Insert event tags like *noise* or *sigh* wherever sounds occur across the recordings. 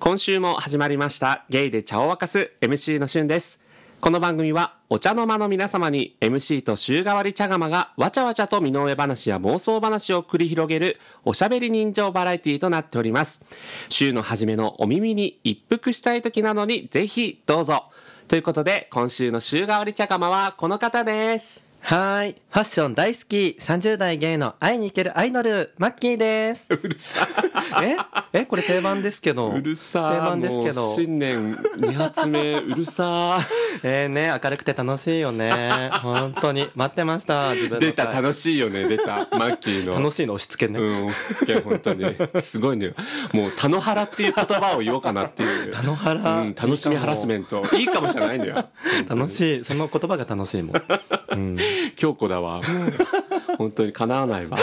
今週も始まりましたゲイで茶を沸かす MC のしゅんです。この番組はお茶の間の皆様に MC と週替わり茶釜がわちゃわちゃと身の上話や妄想話を繰り広げるおしゃべり人情バラエティとなっております。週の初めのお耳に一服したい時などにぜひどうぞ。ということで今週の週替わり茶釜はこの方です。はーい。ファッション大好き、30代ゲイの会いに行けるアイドル、マッキーです。うるさ *laughs* え？え？これ定番ですけど。うるさ定番ですけど。新年2発目うるさ *laughs* えー、ね、明るくて楽しいよね。本当に。待ってました、自分の出た回楽しいよね出たマッキーの楽しいの押し付けね。うん、押し付け、本当に。すごいね。もう、田野原っていう言葉を言おうかなっていう。田野原うん、楽しみハラスメント。いいかもじゃないんだよ。楽しい。その言葉が楽しいもん。うん。京子だわ。*laughs* 本当に叶わないわ。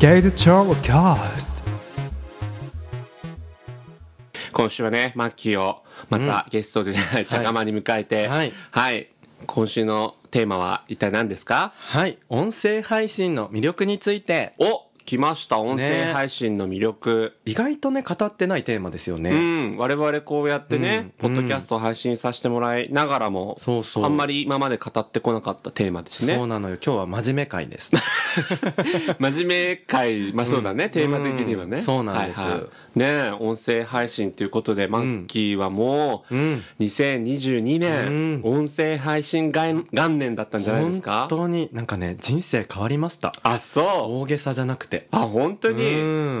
ゲイルチョーキャスト今週はね、マッキーを、またゲストで、茶釜に迎えて、はいはい。今週のテーマは一体何ですか？はい。音声配信の魅力について、お来ました。音声配信の魅力。意外とね、語ってないテーマですようね。ん、我々こうやってね、うんポッドキャストを配信させてもらいながらも、そうそうあんまり今まで語ってこなかったテーマですね。そうなのよ。今日は真面目会です。*laughs* 真面目会、まあそうだね、テーマ的にはね。うんそうなんですはいはいねえ音声配信ということで、マッキーはもう、うん2022年、音声配信元元年だったんじゃないですか？本当になんかね、人生変わりました。あ、そう。大げさじゃなくて。あ、本当に？う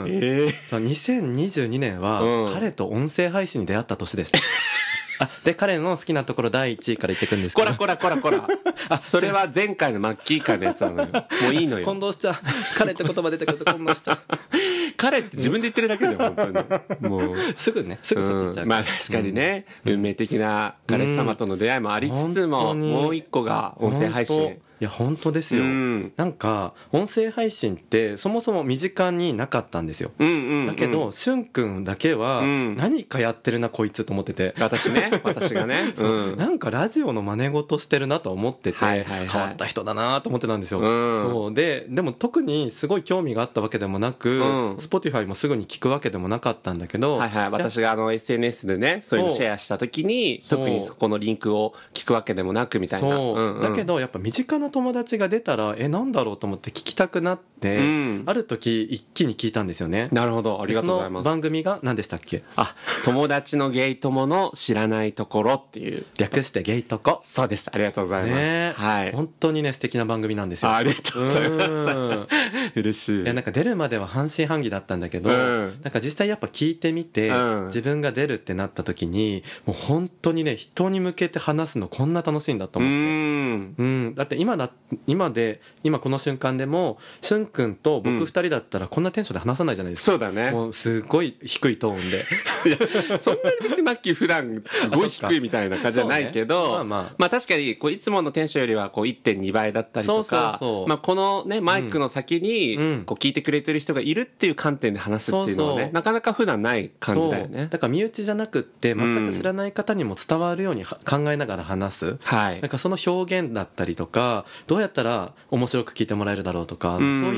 んええさあ2022年は、うん彼と音声配信に出会った年でした。*laughs* あ、で、彼の好きなところ第1位から言ってくんですけど。こらこらこらこら。*laughs* あ、それは前回のマッキー会のやつなのよ。もういいのよ。*laughs* 混同しちゃう。彼って言葉出てくると混同しちゃう。彼って自分で言ってるだけだよ、本当に。もう。すぐね、すぐそっち行っちゃう。うんまあ確かにね、運命的な彼氏様との出会いもありつつも、本当にもう一個が音声配本信当。いや、本当ですよ。うんなんか、音声配信ってそもそも身近になかったんですよ。だけど、しゅんくんだけは、ん何かやってるな、こいつと思ってて。私ね、*laughs* 私がね。うん。なんかラジオの真似事してるなと思ってて、変わった人だなと思ってたんですよ。うんそうで、でも特にすごい興味があったわけでもなく、うん Spotify もすぐに聞くわけでもなかったんだけど、はいはい。私があの SNS でね、そういうのシェアした時に、特にそこのリンクを聞くわけでもなくみたいな。だけどやっぱ身近な友達が出たらえなんだろうと思って聞きたくなっ、うんある時一気に聞いたんですよねなるほど。ありがとうございそのます。番組が何でしたっけ？あ、友達のゲイ友の知らないところっていう。略してゲイトコそうです。ありがとうございます。ねはい。本当にね素敵な番組なんですよあありがとうございますうん。嬉しい。いやなんか出るまでは半信半疑だったんだけど、うんなんか実際やっぱ聞いてみて、うん自分が出るってなった時にもう本当にね人に向けて話すのこんな楽しいんだとう思って。ん。うん、だって今だ今で今この瞬間でもしゅんくん。と僕二人だったらこんなテンションで話さないじゃないですか、そうだね。もうすごい低いトーンで。そんなに別にマッキー普段すごい低いみたいな感じじゃないけど、*laughs* ねまあまあ。まあ確かにこういつものテンションよりはこう1.2倍だったりとか、まあこのね、マイクの先にうん。こう聞いてくれてる人がいるっていう観点で話すっていうのはね、なかなか普段ない感じだよね。だから身内じゃなくって全く知らない方にも伝わるようには考えながら話す、はい。なん。かその表現だったりとかどうやったら面白く聞いてもらえるだろうとか、ん。そういう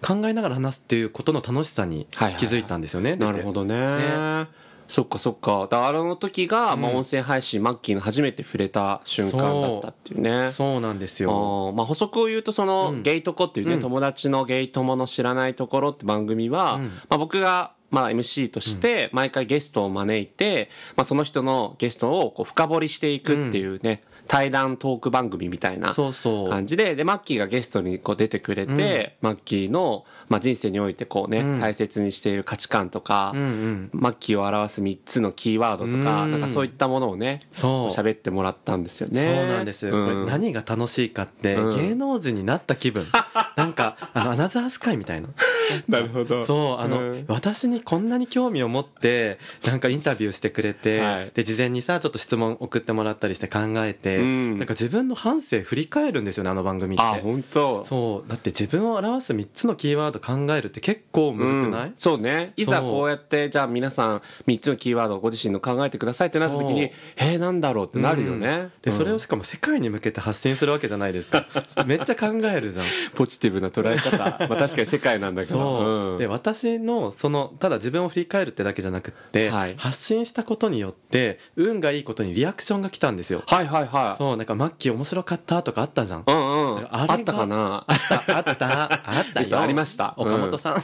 考えながら話すっていうことの楽しさに気づいたんですよね、なるほどね。ね。そっかそっか。だからあの時が、まあ音声配信、マッキーの初めて触れた瞬間だったっていうね。そうなんですよ。まあ補足を言うとその、うん。ゲイトコっていうね、うん。友達のゲイ友の知らないところって番組は、うん。まあ僕がまあ MC として毎回ゲストを招いて、まあその人のゲストをこう深掘りしていくっていうね、対談トーク番組みたいなそうそう。感じで、で、マッキーがゲストにこう出てくれて、マッキーの、まあ、人生においてこうね、うん。大切にしている価値観とか、うんうん。マッキーを表す3つのキーワードとか、うん。なんかそういったものをね、そう。喋ってもらったんですよね。そうなんです、うん。これ何が楽しいかって、うん。芸能人になった気分。*laughs* なんかあのアナザースカイみたいな。*laughs* なるほど。そうあの、うん。私にこんなに興味を持ってなんかインタビューしてくれて、はい。で事前にさちょっと質問送ってもらったりして考えて、うん。なんか自分の半生振り返るんですよねあの番組って。あ、本当。そう。だって自分を表す3つのキーワード考えるって結構むずくない、うん。そうね。いざこうやってじゃあ皆さん3つのキーワードをご自身の考えてくださいってなった時にえー、なんだろうってなるよね、でそれをうん。しかも世界に向けて発信するわけじゃないですか。*laughs* めっちゃ考えるじゃん。ポジティブな捉え方。まあ確かに世界なんだけど。そう、ん。で私のそのただ自分を振り返るってだけじゃなくって、はい。発信したことによって運がいいことにリアクションが来たんですよ。はいはいはいそうなんかマッキー面白かったとかあったじゃん。うんうん。あったかな？あったあったあった嘘よ。*laughs* ありました。岡本さん、あ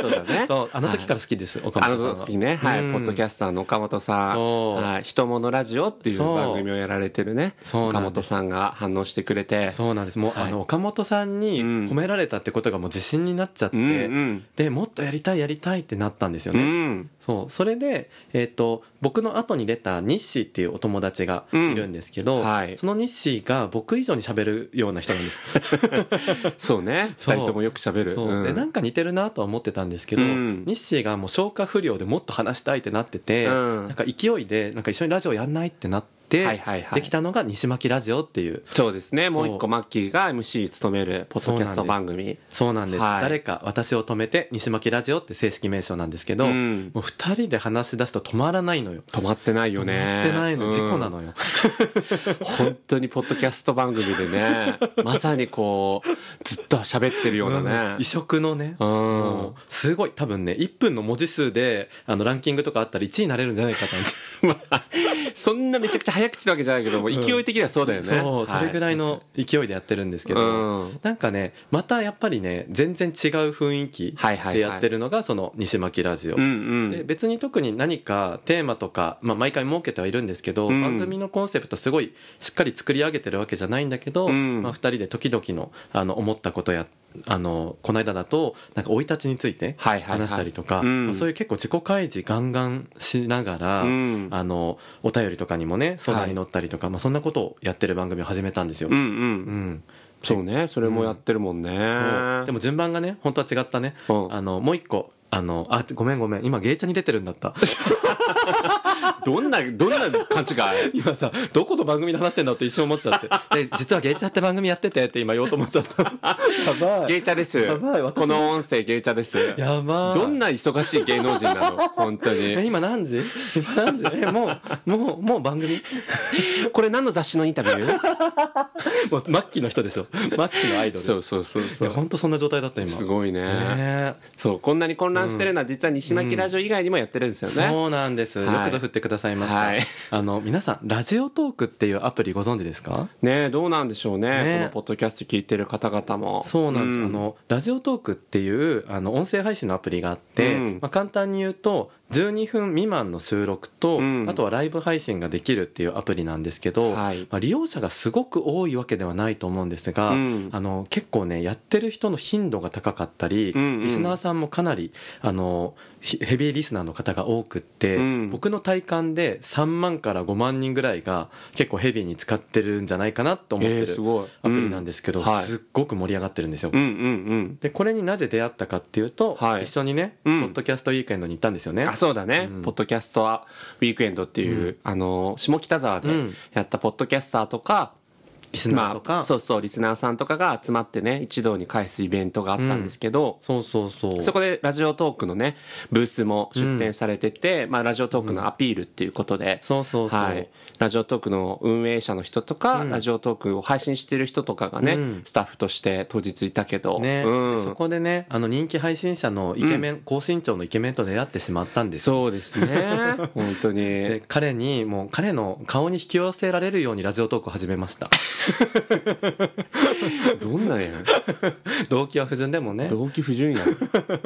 そうだね。*laughs* そうあの時から好きです、岡あ本さんは。の時ね、はい、うん。ポッドキャスターの岡本さん、はい、人物ラジオっていう番組をやられてるね、岡本さんが反応してくれて、そうなんです。もう、はい。あの岡本さんにうん。褒められたってことがもう自信になっちゃって、でもっとやりたいやりたいってなったんですようね、ん、そうそれで、えっと僕の後に出たニッシーっていうお友達がいるんですけど、うんはい。そのニッシーが僕以上に喋るような人なんです。*laughs* そうね、そう。二人ともよく喋る。そう。うん。でなんか似てるなとは思ってたんですけど、うん。ニッシーがもう消化不良でもっと話したいってなってて、うん。なんか勢いでなんか一緒にラジオやんないってなって、はいはいはい。できたのが西巻ラジオっていう。そうですね、もう一個マッキーが MC 務めるポッドキャスト番組。そうなんです、はい。誰か私を止めて西巻ラジオって正式名称なんですけど、うん。もう2人で話し出すと止まらないのよ。止まってないよ止ね。まってないの、うん。事故なのよ。*laughs* 本当にポッドキャスト番組でね、*laughs* まさにこう、ずっと喋ってるようなね。異。色のね、うん。すごい。多分ね1分の文字数であのランキングとかあったら1位になれるんじゃないかと思って。*laughs* まあ、そんなめちゃくちゃ早口なわけじゃないけども、勢い的にはそうだよね。そう、それぐらいの勢いでやってるんですけど、うん。なんかねまたやっぱりね全然違う雰囲気でやってるのがその西巻ラジオ。で別に特に何かテーマとか、まあ、毎回設けてはいるんですけど、うん。番組のコンセプトすごいしっかり作り上げてるわけじゃないんだけど、うん。まあ、2人で時々のあの思ったことやあのこの間だとなんか生い立ちについてはいはいはい。話したりとか、そういう結構自己開示ガンガンしながら、うん。あのお便りとかにもね相談に乗ったりとか、まあ、そんなことをやってる番組を始めたんですよ。うんうん。うん。そうね、それもやってるもんね。そうでも順番がね本当は違ったね、うん。あのもう一個あのあごめんごめん今ゲイチャに出てるんだった *laughs* *laughs* どんな、どんな勘違い今さどこと番組で話してんだって一瞬思っちゃって。*laughs* で実はゲイチャって番組やっててって今言おうと思っちゃった。*laughs* やばい。ゲイチャです。やばい私。この音声ゲイチャです。やばい。どんな忙しい芸能人なの？本当えに。今何時？今何時？えもうもうもう番組？これ何の雑誌のインタビュー？もう末期の人でしょ末期のアイドル。そうそうそうそう。本当そんな状態だった今。すごいね。ねそう、こんなに混乱してるのは実は西巻ラジオ以外にもやってるんですよね。そうなんです、はい。よくぞ振ってくださいました、はい。あの皆さんラジオトークっていうアプリご存知ですか？ねどうなんでしょうね。ねこのポッドキャスト聞いてる方々も。そうなんです、あのラジオトークっていうあの音声配信のアプリがあって、うん。まあ、簡単に言うと12分未満の収録と、うん。あとはライブ配信ができるっていうアプリなんですけど、はい。まあ、利用者がすごく多いわけではないと思うんですが、うん。あの結構ねやってる人の頻度が高かったり、うんうん。リスナーさんもかなりあのひヘビーリスナーの方が多くって、うん。僕の体感で3万から5万人ぐらいが結構ヘビーに使ってるんじゃないかなと思ってるアプリなんですけど、うん。はい。すっごく盛り上がってるんですよ。でこれになぜ出会ったかっていうと、はい。一緒にね、うん。ポッドキャストウィークエンドに行ったんですよね。あそうだね、うん。ポッドキャストはウィークエンドっていう、あの下北沢でうん。やったポッドキャスターとか、リスナーとか、まあ、そうそうリスナーさんとかが集まってね一堂に会すイベントがあったんですけど、そうそうそう。そこでラジオトークのねブースも出展されてて、まあ、ラジオトークのアピールっていうことで、そうそうそう。はい、ラジオトークの運営者の人とか、ラジオトークを配信してる人とかがね、うん。スタッフとして当日いたけど、ね、うん、そこでねあの人気配信者のイケメン、高身長のイケメンと出会ってしまったんです。よそうですね。*laughs* 本当に。で彼にもう彼の顔に引き寄せられるようにラジオトークを始めました *laughs* どんなんや？ん動機は不純でもね。動機不純や。ん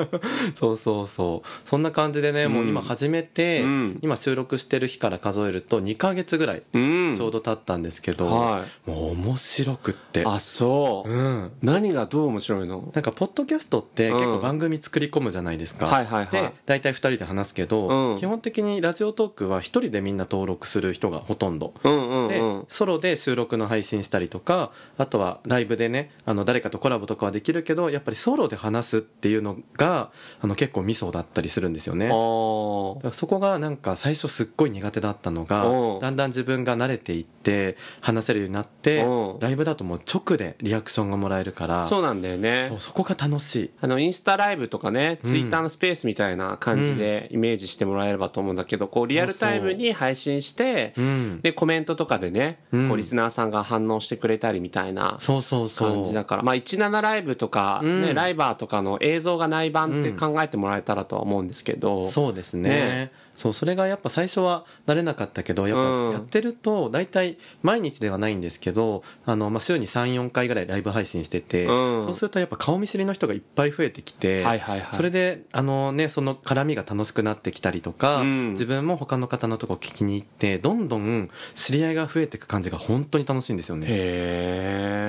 *laughs* そうそうそう。そんな感じでね、もう今始めて、うん。今収録してる日から数えると2ヶ月ぐらいうん。ちょうど経ったんですけど、はもう面白くって。あそう、うん。何がどう面白いの？なんかポッドキャストってうん。結構番組作り込むじゃないですか、はいはいはい。で大体2人で話すけど、うん。基本的にラジオトークは1人でみんな登録する人がほとんど、うんうんでうん。ソロで収録の配信したりとかあとはライブでねあの誰かとコラボとかはできるけどやっぱりソロで話すっていうのがあの結構ミソだったりするんですよね。あー。だからそこがなんか最初すっごい苦手だったのがうん。だんだん自分が慣れていって話せるようになってうん。ライブだともう直でリアクションがもらえるからそうなんだよね。そこが楽しい。あのインスタライブとかね、ツイッターのスペースみたいな感じでイメージしてもらえればと思うんだけどこうリアルタイムに配信して、うん。でコメントとかでね、うん。こうリスナーさんが反応してくれたりみたいな感じだから。まあ17ライブとか、ねうん。ライバーとかの映像がない版って考えてもらえたらとは思うんですけど、そうですね。ねそうそれがやっぱ最初は慣れなかったけどやっうん。ぱやってると大体毎日ではないんですけどあの、まあ、週に34回ぐらいライブ配信してて、うん。そうするとやっぱ顔見知りの人がいっぱい増えてきて、はいはいはい。それであの、ね、その絡みが楽しくなってきたりとか、うん。自分も他の方のとこ聞きに行ってどんどん知り合いが増えていく感じが本当に楽しいんですよね。へ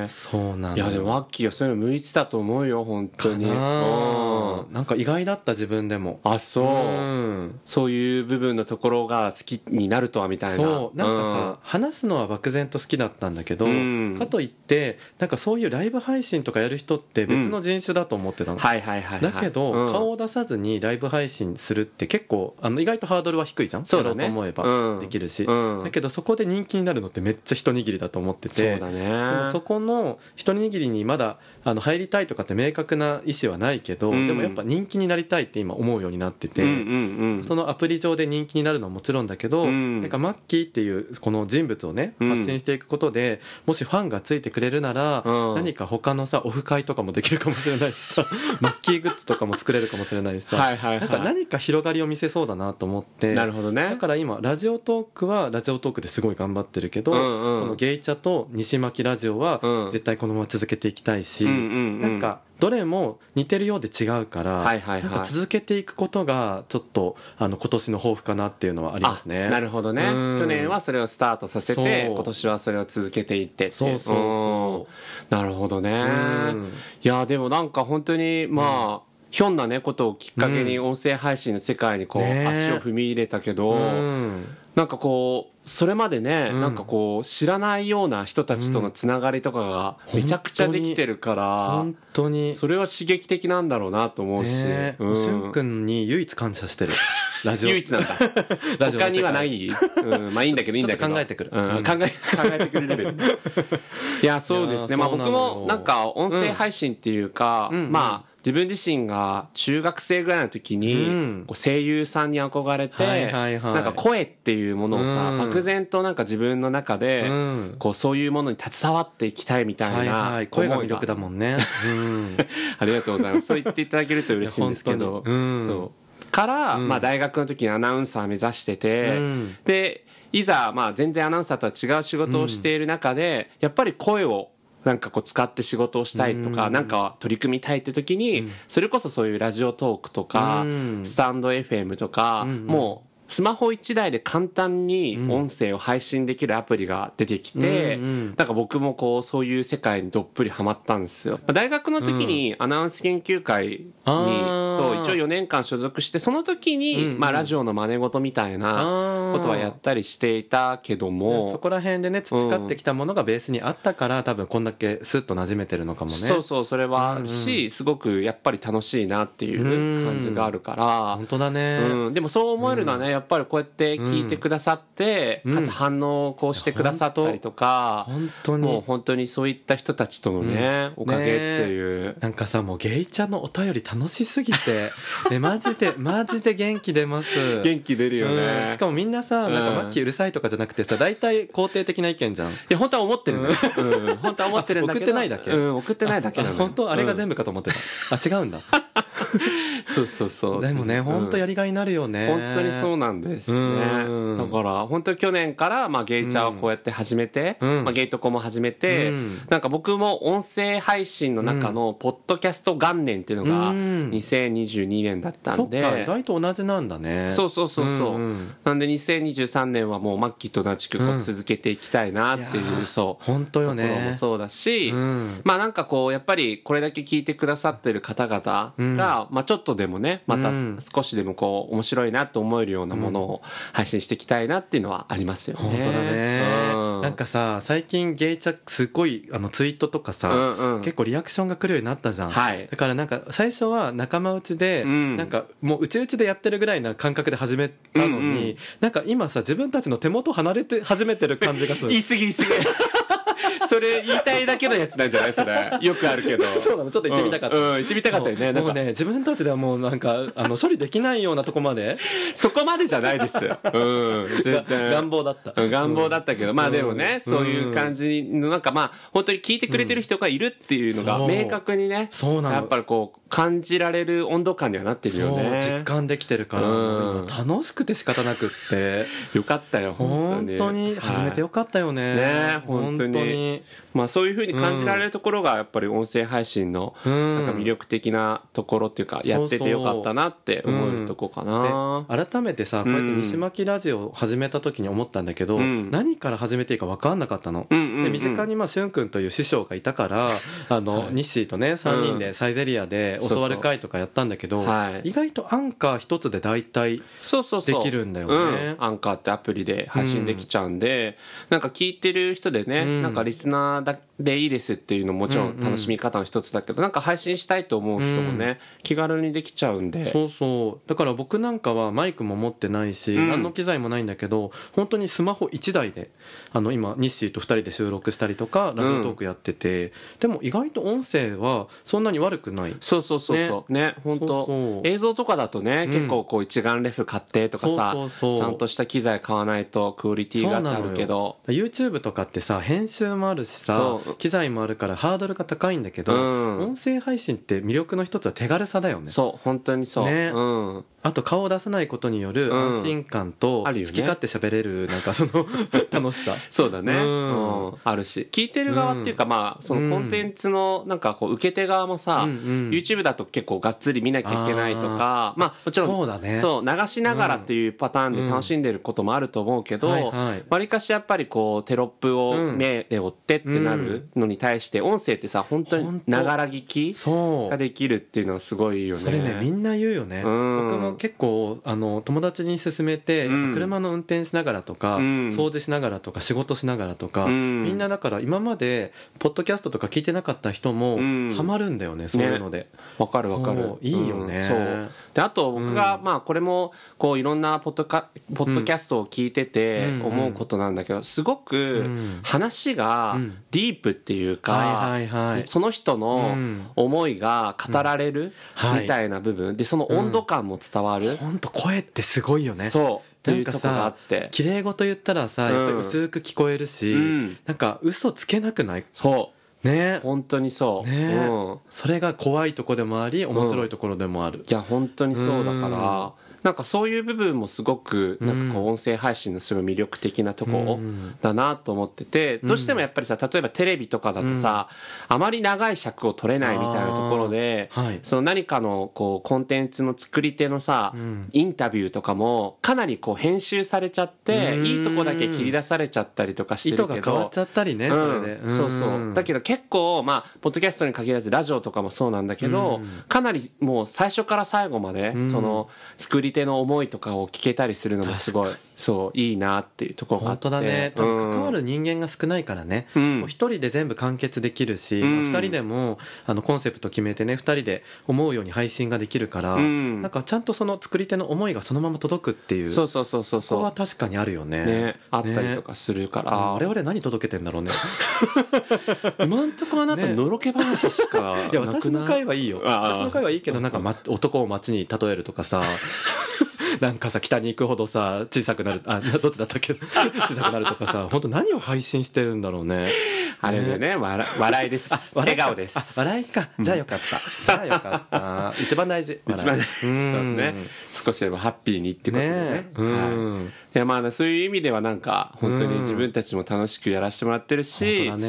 え。そうなんいやでもワッキーはそういうの向いてたと思うよ本当に。かなうん。なんか意外だった自分でも。あそう、うん。そういう部分のところが好きになるとはみたいなそうなんかさ、話すのは漠然と好きだったんだけど、うん。かといってなんかそういうライブ配信とかやる人って別の人種だと思ってたの、はいはいはい、はい、だけど、うん。顔を出さずにライブ配信するって結構あの意外とハードルは低いじゃん？そうだね。やろうと思えうん。ばできるし、うん。だけどそこで人気になるのってめっちゃ一握りだと思ってて。そうだね。そこの一握りにまだあの入りたいとかって明確な意思はないけど、うん。でもやっぱ人気になりたいって今思うようになってて、うんうんうん。そのアプリ上で人気になるのはもちろんだけど、うん。なんかマッキーっていうこの人物をねうん。発信していくことで、もしファンがついてくれるなら、うん。何か他のさオフ会とかもできるかもしれないしさ *laughs* マッキーグッズとかも作れるかもしれないしさ。はいはいはい。なんか何か広がりを見せそうだなと思ってなるほどね。だから今ラジオトークはラジオトークですごい頑張ってるけど、うんうん。このゲイチャと西巻ラジオはうん。絶対このまま続けていきたいし、うんうんうん。なんかどれも似てるようで違うから、はいはいはい。なんか続けていくことがちょっとあの今年の抱負かなっていうのはありますね。あなるほどね。うん。去年はそれをスタートさせて今年はそれを続けていってってそうそうそう。ん。なるほどね。うん。いやでもなんか本当にまあ、ひょんなねことをきっかけに音声配信の世界にこう、ね足を踏み入れたけど、うん。なんかこうそれまでね、うん。なんかこう知らないような人たちとのつながりとかがめちゃくちゃできてるから、本当にそれは刺激的なんだろうなと思うし、ねうん。しゅんくんに唯一感謝してる。ラジオ。唯一なんだ。*laughs* ラジオ他にはない、うん、まあいいんだけど *laughs* いいんだけど。考えてくる。うん。うん。考え *laughs* 考えてくるレベル。いやそうですね。まあ僕もなんか音声配信っていうか、うん。まあ自分自身が中学生ぐらいの時に、うん。こう声優さんに憧れて、なんか声っていうものをさ、うん。漠然となんか自分の中で、うん。こうそういうものに携わっていきたいみたはいい。なはい声が魅力だもんね。うん。*laughs* ありがとうございます。そう言っていただけると嬉しいんですけど。そう。から、うん。まあ大学の時にアナウンサー目指してて、うん。で、いざ、まあ全然アナウンサーとは違う仕事をしている中で、やっぱり声をなんかこう使って仕事をしたいとか、うん。なんか取り組みたいって時に、それこそそういうラジオトークとか、うん。スタンド FM とか、うん。もう、スマホ1台で簡単に音声を配信できるアプリが出てきて、なんか僕もこうそういう世界にどっぷりハマったんですよ。大学の時にアナウンス研究会に、そう一応4年間所属してその時に、まあラジオの真似事みたいなことはやったりしていたけども、そこら辺でね培ってきたものがベースにあったから多分こんだけスッと馴染めてるのかもね。そうそうそれはあるし、すごくやっぱり楽しいなっていう感じがあるから、本当だね、うん、でもそう思えるのはね、やっぱりこうやって聞いてくださって、うん。かつ反応をこうしてくださったりとか、本当に。もう本当にそういった人たちとのね、おかげっていう。なんかさもうゲイちゃんのお便り楽しすぎて。*laughs* ねマジでマジで元気出ます。元気出るようん。ね。しかもみんなさなんかうんマッキーうるさいとかじゃなくてさ大体肯定的な意見じゃん。いや、本当は思ってるのよ。うん、本当は思ってるんだけど。あ送ってないだけ。うん、送ってないだけなの本当？あれが全部、部かと思ってた、あ違うんだ *laughs* そうそうそう。でもね本当やりがいになるよね、本当にそうなんですね。うん。だから、本当に去年から、まあ、ゲイチャーをこうやって始めて、うん。まあ、ゲイトコも始めて、うん。なんか僕も音声配信の中の、ポッドキャスト元年っていうのが、うん。2022年だったんで、か意外と同じなんだね。そうそうそうそう、なんで2023年はもうマッキーと同じく続けていきたいなっていう、そう。本当よところもねそうだし、うん。まあなんかこうやっぱりこれだけ聞いてくださってる方々が、うん。まあちょっとでもねまたうん少しでもこう面白いなと思えるようなものを配信していきたいなっていうのはありますよね。本当だね、うん。なんかさ最近ゲイチャすごいあのツイートとかさ、うんうん。結構リアクションが来るようになったじゃん、はい。だからなんか最初は仲間内で、うん。なんかもううちうちでやってるぐらいな感覚で始めたのに、うんうん。なんか今さ自分たちの手元離れて始めてる感じがする。言い過ぎ言い過ぎ *laughs* それ言いたいだけのやつなんじゃない？それ。よくあるけど。*laughs* そうなの。ちょっと言ってみたかった。うん、うん。言ってみたかったよね。もうね自分たちではもうなんかあの処理できないようなとこまで。そこまでじゃないです。うん。全然。願望だった。うん願望だったけど、まあでもね、そういう感じの、なんかまあ、本当に聞いてくれてる人がいるっていうのが明確にね、そうなの。やっぱりこう、感じられる温度感にはなってるそうよね。実感できてるからうん。今楽しくて仕方なくって。よかったよ、本本当に。当に始めてよかったよね。ね本当にまあそういうふうに感じられるところがやっぱり音声配信のうん。なんか魅力的なところっていうかやっててよかったなって思うとこかな。で改めてさこうやって西巻ラジオを始めた時に思ったんだけど、うん。何から始めていいか分かんなかったの。うんうんうん。で身近にまあしゅんくんという師匠がいたから *laughs* あの、ニッシーとね3人でサイゼリアで教わる会とかやったんだけど、はい意外とアンカー一つで大体そうそうそう。できるんだよね。うん。アンカーってアプリで配信できちゃうんで、なんか聞いてる人でね、うん。なんかリスナーだでいいですっていうのももちろん楽しみ方の一つだけど、なんか配信したいと思う人もね、気軽にできちゃうんで。そうそう。だから僕なんかはマイクも持ってないし、うん。何の機材もないんだけど本当にスマホ1台であの今ニッシーと2人で収録したりとかラジオトークやってて、でも意外と音声はそんなに悪くない。そうそうそうそう。ね。本当。そうそう。映像とかだとね、ん。結構こう一眼レフ買ってとかさそうそうそう。ちゃんとした機材買わないとクオリティがあるけど。YouTube とかってさ編集もあるしさ機材もあるからハードルが高いんだけど、うん。音声配信って魅力の一つは手軽さだよね。そう本当にそう、ね。うん。あと顔を出さないことによるうん。安心感と好き勝手喋れるなんかその *laughs* 楽しさ。そうだね、ううん。んあるし。聞いてる側っていうか、まあそのコンテンツのなんかこう受け手側もさ、うんうん。YouTube だと結構がっつり見なきゃいけないとかまあもちろんそうだね。そう流しながらっていうパターンで楽しんでることもあると思うけどはいはい。わりかしやっぱりこうテロップをうん。目で追ってってなるのに対して音声ってさ本当にながら聞きができるっていうのはすごいよね。それねみんな言うよね、うん。僕も結構あの友達に勧めて、車の運転しながらとか、うん。掃除しながらとか仕事しながらとか、うん。みんなだから今までポッドキャストとか聞いてなかった人もうん。ハマるんだよね、そういうので、わかるわかる。いいよね。うん。そう。であと僕が、まあこれもこういろんなポッドカポッドキャストを聞いててうん。思うことなんだけどすごくん。話がうん。ディープっていうか、はいはいはい。その人のうん。思いが語られるはい。みたいな部分。でその温度感も伝わる、本当声ってすごいよね。そう。ってないんかうとこがあさって。綺麗事言ったらさやっぱ薄く聞こえるし、うん。なんか嘘つけなくない？そう。ね。本当にそう、ね、うん。それが怖いとこでもあり面白いところでもある、いや本当にそうだから、なんかそういう部分もすごくなんかこう音声配信のすごい魅力的なとこうんだなと思っててどうしてもやっぱりさ例えばテレビとかだとさあまり長い尺を取れないみたいなところでその何かのこうコンテンツの作り手のさん。インタビューとかもかなりこう編集されちゃってうん。いいとこだけ切り出されちゃったりとかして糸るけどが変わっちゃったりね、それで、うんそうそう。だけど結構まあポッドキャストに限らずラジオとかもそうなんだけど、かなりもう最初から最後まで、その作り手の思いとかを聞けたりするのもすごいそういいなっていうところがあって。本当だね。多分関わるる人間が少ないからね。うん。もう一人で全部完結できるし、ん。まあ二人でもあのコンセプト決めてね二人で思うように配信ができるから、うん。なんかちゃんとその作り手の思いがそのまま届くっていうそうそうそうそうそこはそ確かにあるよね。うねあったりとかするから、あ我々何届けてんだろうね。*laughs* 今んとこあなたね。のろけ話しかいやなく私のない回はいいよ。私の回はいいけどなんか、ま、男を街に例えるとかさ *laughs* なんかさ北に行くほどさ小さくなるあ *laughs* どっちだったっけ？小さくなるとかさ *laughs* 本当何を配信してるんだろうね。あれでね笑笑いです。笑顔です。あ笑いか。じゃあよかった、じゃあよかった。一番大事。一番ね笑い。そうね。少しでもハッピーにってことでね。うんはい、いやまあそういう意味ではなんか本当に自分たちも楽しくやらせてもらってるし、うん、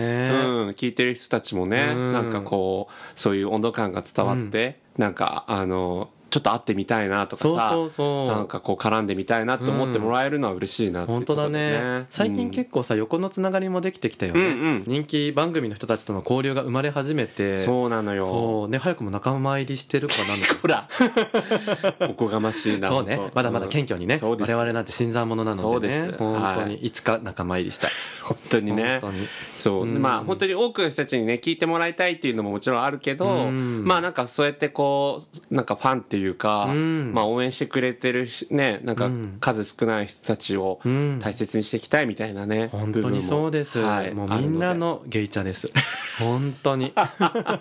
聞いてる人たちもね、うん。なんかこうそういう温度感が伝わって、なんかあのちょっと会ってみたいなとかさそうそうそう。なんかこう絡んでみたいなと思ってもらえるのは嬉しいなっていう本当だね。最近結構さ横のつながりもできてきたよね、うんうん。人気番組の人たちとの交流が生まれ始めて。そうなのよ。そうね早くも仲間入りしてるかな *laughs* ほら。*laughs* おこがましいなそうね。まだまだ謙虚にね、そうです。我々なんて新参者なのでね。そうです。本当はい。にいつか仲間入りしたい。本当にね。本当に。そう、うん。まあ本当に多くの人たちにね聞いてもらいたいっていうのももちろんあるけど、うん。まあなんかそうやってこうなんかファンっていうか、うん。まあ応援してくれてるしねなんかうん。数少ない人たちをうん。大切にしていきたいみたいなね、本当にそうです、はいもうみんなのゲイチャです。本当に。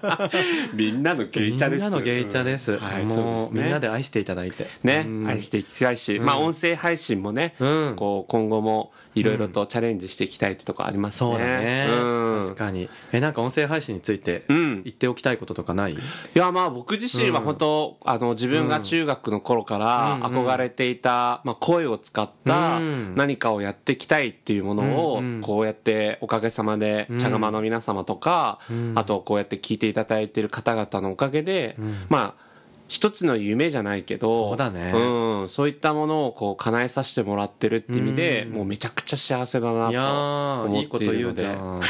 *laughs* みんなのゲイチャです。みんなのゲイチャです、はいもうみんなで愛していただいて。ね、うん。愛していきたいし、まあ音声配信もね、うん。こう今後もいろいろとチャレンジしていきたいってとこありますね。そうだね、うん。確かに。えなんか音声配信についてうん。言っておきたいこととかない、いやまあ僕自身は本当、あの自分が中学の頃からうん。憧れていた、まあ、声を使ったうん。何かをやっていきたいっていうものをこうやっておかげさまで茶釜の皆様とか、ん。あとこうやって聞いていただいている方々のおかげで、まあ一つの夢じゃないけどそうだね。うん、そういったものをこう叶えさせてもらってるっていう意味で、うん。もうめちゃくちゃ幸せだないやとーいいこと思っているので。言うじゃん。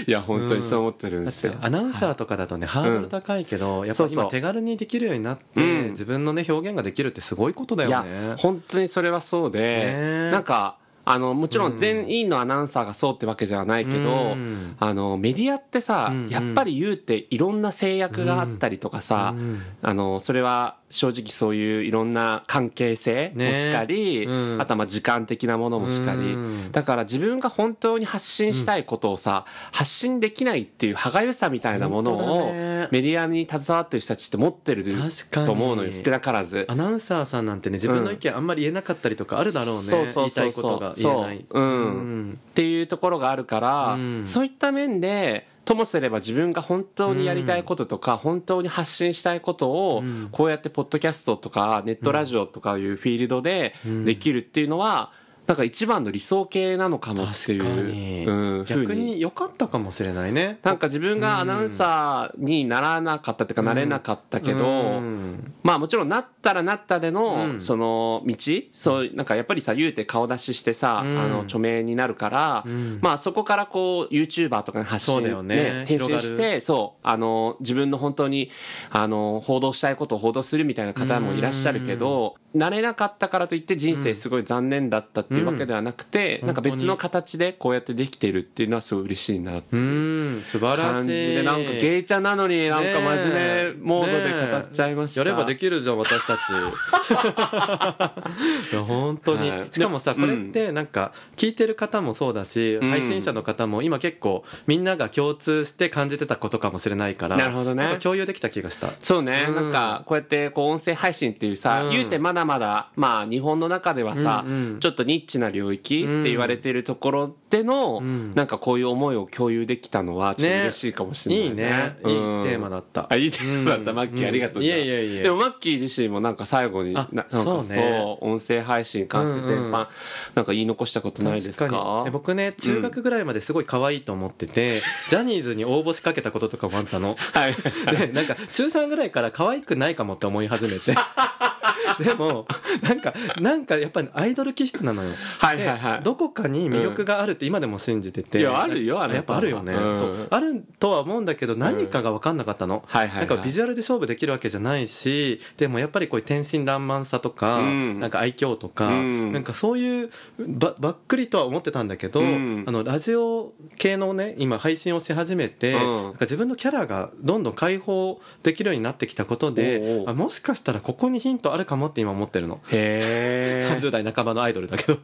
*laughs* いや本当にそう思ってるんですよ。アナウンサーとかだとね、ハードル高いけど、やっぱ今手軽にできるようになって、うん。自分のね表現ができるってすごいことだいやよね本当にそれはそうで、ねなんかあのもちろん全員のアナウンサーがそうってわけじゃないけど、うん。あのメディアってさ、うんやっぱり言うていろんな制約があったりとかさ、うん。あのそれは正直そういういろんな関係性もしかり、ねうん。あとはまあ時間的なものもしかり、うん。だから自分が本当に発信したいことをさ、発信できないっていう歯がゆさみたいなものを、だね。メディアに携わってる人たちって持ってると思うのよ少なからず。アナウンサーさんなんてね自分の意見あんまり言えなかったりとかあるだろうね、そうそうそうそう。言いたいことが言えない。そう。うん。うん。っていうところがあるから、うん。そういった面でともすれば自分が本当にやりたいこととか、本当に発信したいことを、ん。こうやってポッドキャストとかネットラジオとかいうフィールドでできるっていうのは、なんか一番の理想形なのかもっていう、に、うん、逆に良かったかもしれないね。なんか自分がアナウンサーにならなかったっていうかなれなかったけど、うん。まあもちろんなったらなったでのうん。その道、そうなんかやっぱりさ言うて顔出ししてさ、うん。あの著名になるから、ん。まあそこからこう YouTuber とかに発信そうだよね。転身してそうあの自分の本当にあの報道したいことを報道するみたいな方もいらっしゃるけど、なれなかったからといって人生すごい残念だったっていうわけではなくて、うん。なんか別の形でこうやってできてるっていうのはすごい嬉しいなってうん。素晴らしい。感じでなんかゲイちゃんなのになんか真面目モードで語っちゃいました、やればできるじゃん私たち。*laughs* いや本当に、はい。しかもさでこれってなんか聞いてる方もそうだし、ん。配信者の方も今結構みんなが共通して感じてたことかもしれないからなるほどね共有できた気がしたそうね、うんなんかこうやってこう音声配信っていうさ、うん言うてまだまだまあ日本の中ではさ、うんうん。ちょっとニッチな領域って言われてるところでの、ん。なんかこういう思いを共有できたのはちょっと嬉しいかもしれないね。いいね。いいテーマだった。あいいテーマだった、うん。マッキーありがとう、うん。いえいえいえでもマッキー自身もなんか最後になあなんかそうね。音声配信に関して全般、うんうん。なんか言い残したことないですか？僕ね中学ぐらいまですごい可愛いと思ってて、ジャニーズに応募しかけたこととかもあったの。*laughs* はい。でなんか中3ぐらいから可愛くないかもって思い始めて *laughs* *laughs* でもなんかなんかやっぱりアイドル気質なのよ。はいはいはい。でどこかに魅力があるって今でも信じてて、いやあるよあなたはやっぱあるよね、うん。そう。あるとは思うんだけど何かが分かんなかったの、はいはいはい。なんかビジュアルで勝負できるわけじゃないしでもやっぱりこういう天真爛漫さとか、うん。なんか愛嬌とか、うん。なんかそういうばばっくりとは思ってたんだけど、うん。あのラジオ系のね今配信をし始めて、うん。なんか自分のキャラがどんどん解放できるようになってきたことでもしかしたらここにヒントあるかもって今思ってるの。へえ30 *laughs* 代半ばのアイドルだけど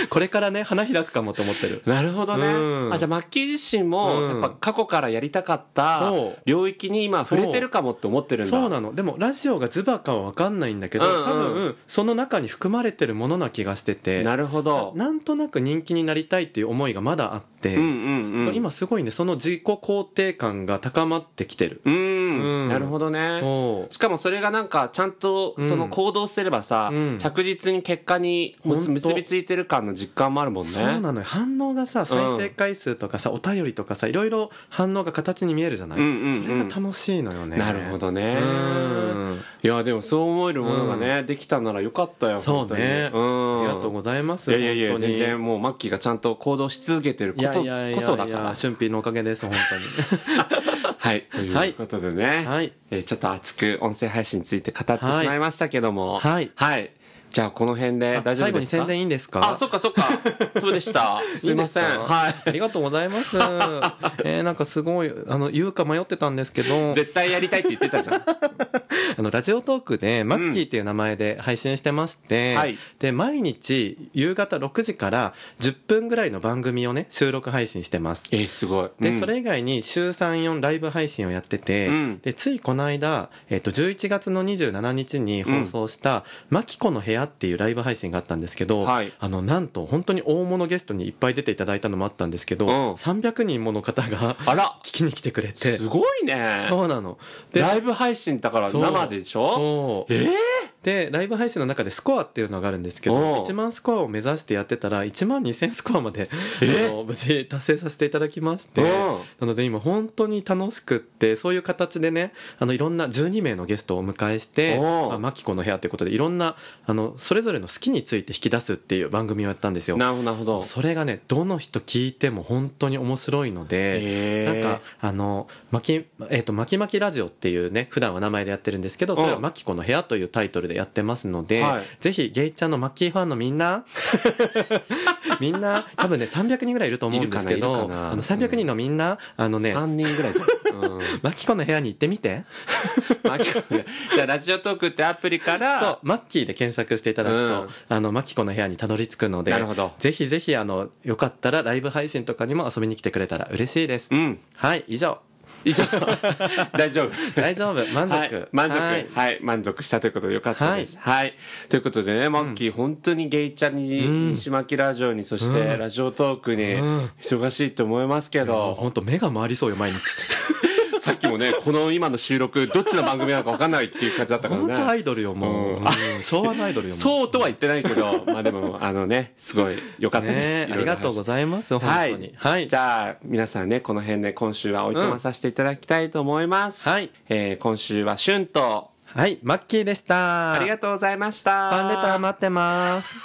*laughs* これからね花開くかもと思ってる。なるほどね、うん。あじゃあマッキー自身もうん。やっぱ過去からやりたかった領域に今触れてるかもって思ってるんだ。そうなの。でもラジオがズバかは分かんないんだけど、うんうん。多分その中に含まれてるものな気がしててなるほど。なんとなく人気になりたいっていう思いがまだあって、うんうんうん。今すごいねその自己肯定感が高まってきてる、うん、うん。なるほどね。そう。しかもそれがなんかちゃんとその行動すればさ、うん。着実に結果に結びついてる感の実感もあるもんね。そうなのよ。反応がさ再生回数とかさ、お便りとかさいろいろ反応が形に見えるじゃない、それが楽しいのよね。なるほどね。うん。いやでもそう思えるものがね、できたならよかったよそうね、うん、ありがとうございますいやいやいや全然もうマッキーがちゃんと行動し続けてるいことこそだから。俊平のおかげです本 *laughs* はいということでね、はい。えーちょっと熱く音声配信について語ってしまいましたけども。はい。はいじゃあこの辺で大丈夫ですか？最後に宣伝いいんですか？あそっかそっか。そうでした。*laughs* すいません。はい。ありがとうございます。えー、なんかすごい、あの、言うか迷ってたんですけど、絶対やりたいって言ってたじゃん。*laughs* あの、ラジオトークで、マッキーっていう名前で配信してまして、はい。で、毎日、夕方6時から10分ぐらいの番組をね、収録配信してます。えー、すごい。で、うん。それ以外に週3、4ライブ配信をやってて、うん。で、ついこの間、えっ、と、11月の27日に放送した、マキコの部屋っていうライブ配信があったんですけど、はい。あの、なんと、本当に大物ゲストにいっぱい出ていただいたのもあったんですけど、うん。300人もの方があら。聞きに来てくれて、すごいね。そうなの。ライブ配信だから生でしょ？そう。ええで、ライブ配信の中でスコアっていうのがあるんですけど、1万スコアを目指してやってたら、1万2000スコアまで、あの無事達成させていただきましてうん、なので今本当に楽しくって、そういう形でね、あの、いろんな12名のゲストをお迎えして、マキコの部屋ということで、いろんな、あの、それぞれの好きについて引き出すっていう番組をやったんですよ。なるほどそれがね、どの人聞いても本当に面白いので、なんか、あの、まき、えっ、と、まきまきラジオっていうね、普段は名前でやってるんですけど、それはうん。まきこの部屋というタイトルでやってますので、はい。ぜひ、ゲイちゃんのマッキーファンのみんな、*laughs* みんな、多分ね、300人ぐらいいると思うんですけど、あの、300人のみんな、あのね、3人ぐらいじゃん、うん。*laughs* マキコの部屋に行ってみて。マキコねじゃあラジオトークってアプリからそう、マッキーで検索していただくと、うん。あの、マキコの部屋にたどり着くので、なるほど。ぜひぜひ、あの、よかったらライブ配信とかにも遊びに来てくれたら嬉しいです。うん。はい、以上。以上。*laughs* 大丈夫。大丈夫、満足。はい、満足。ははい。い、満足したということでよかったです。はい。ということでね、マッキー、本当にゲイちゃんに、西巻ラジオに、そしてラジオトークに、うん忙しいと思いますけど、本当目が回りそうよ、毎日。*laughs* さっきもね、*laughs* この今の収録、どっちの番組なのか分かんないっていう感じだったから本当アね。イドルよ、もう。うんうん昭和のアイドルよ、もう。そうとは言ってないけど、まあでも、あのね、すごい良かったです。ねありがとうございます、本はい当に。はい。じゃあ、皆さんね、この辺で今週はおいとまさせていただきたいと思います。はいえー今週は春と、はい、マッキーでした。ありがとうございました。ファンレター待ってます。*laughs*